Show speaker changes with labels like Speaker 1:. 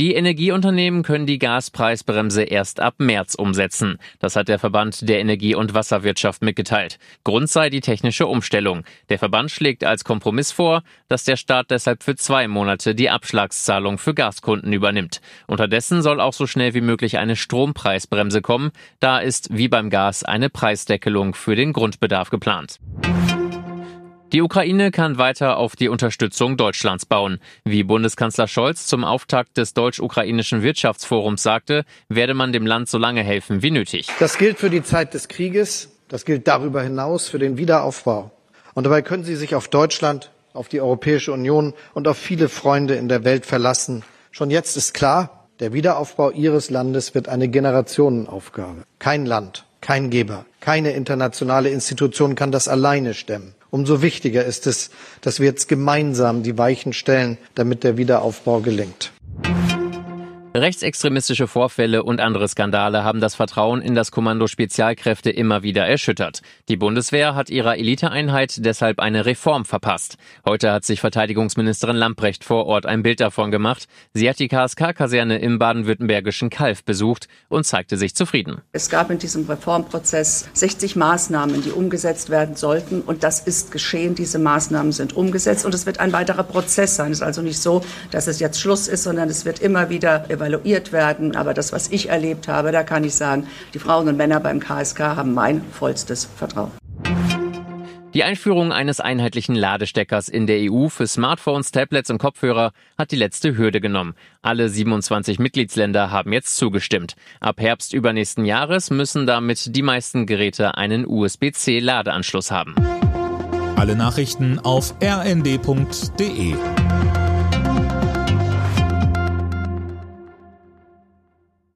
Speaker 1: Die Energieunternehmen können die Gaspreisbremse erst ab März umsetzen. Das hat der Verband der Energie- und Wasserwirtschaft mitgeteilt. Grund sei die technische Umstellung. Der Verband schlägt als Kompromiss vor, dass der Staat deshalb für zwei Monate die Abschlagszahlung für Gaskunden übernimmt. Unterdessen soll auch so schnell wie möglich eine Strompreisbremse kommen. Da ist wie beim Gas eine Preisdeckelung für den Grundbedarf geplant. Die Ukraine kann weiter auf die Unterstützung Deutschlands bauen. Wie Bundeskanzler Scholz zum Auftakt des deutsch-ukrainischen Wirtschaftsforums sagte, werde man dem Land so lange helfen wie nötig.
Speaker 2: Das gilt für die Zeit des Krieges, das gilt darüber hinaus für den Wiederaufbau. Und dabei können Sie sich auf Deutschland, auf die Europäische Union und auf viele Freunde in der Welt verlassen. Schon jetzt ist klar, der Wiederaufbau Ihres Landes wird eine Generationenaufgabe. Kein Land, kein Geber, keine internationale Institution kann das alleine stemmen. Umso wichtiger ist es, dass wir jetzt gemeinsam die Weichen stellen, damit der Wiederaufbau gelingt.
Speaker 1: Rechtsextremistische Vorfälle und andere Skandale haben das Vertrauen in das Kommando Spezialkräfte immer wieder erschüttert. Die Bundeswehr hat ihrer Eliteeinheit deshalb eine Reform verpasst. Heute hat sich Verteidigungsministerin Lamprecht vor Ort ein Bild davon gemacht. Sie hat die KSK-Kaserne im baden-württembergischen Kalf besucht und zeigte sich zufrieden.
Speaker 3: Es gab in diesem Reformprozess 60 Maßnahmen, die umgesetzt werden sollten. Und das ist geschehen. Diese Maßnahmen sind umgesetzt. Und es wird ein weiterer Prozess sein. Es ist also nicht so, dass es jetzt Schluss ist, sondern es wird immer wieder evaluiert werden. Aber das, was ich erlebt habe, da kann ich sagen, die Frauen und Männer beim KSK haben mein vollstes Vertrauen.
Speaker 1: Die Einführung eines einheitlichen Ladesteckers in der EU für Smartphones, Tablets und Kopfhörer hat die letzte Hürde genommen. Alle 27 Mitgliedsländer haben jetzt zugestimmt. Ab Herbst übernächsten Jahres müssen damit die meisten Geräte einen USB-C-Ladeanschluss haben.
Speaker 4: Alle Nachrichten auf rnd.de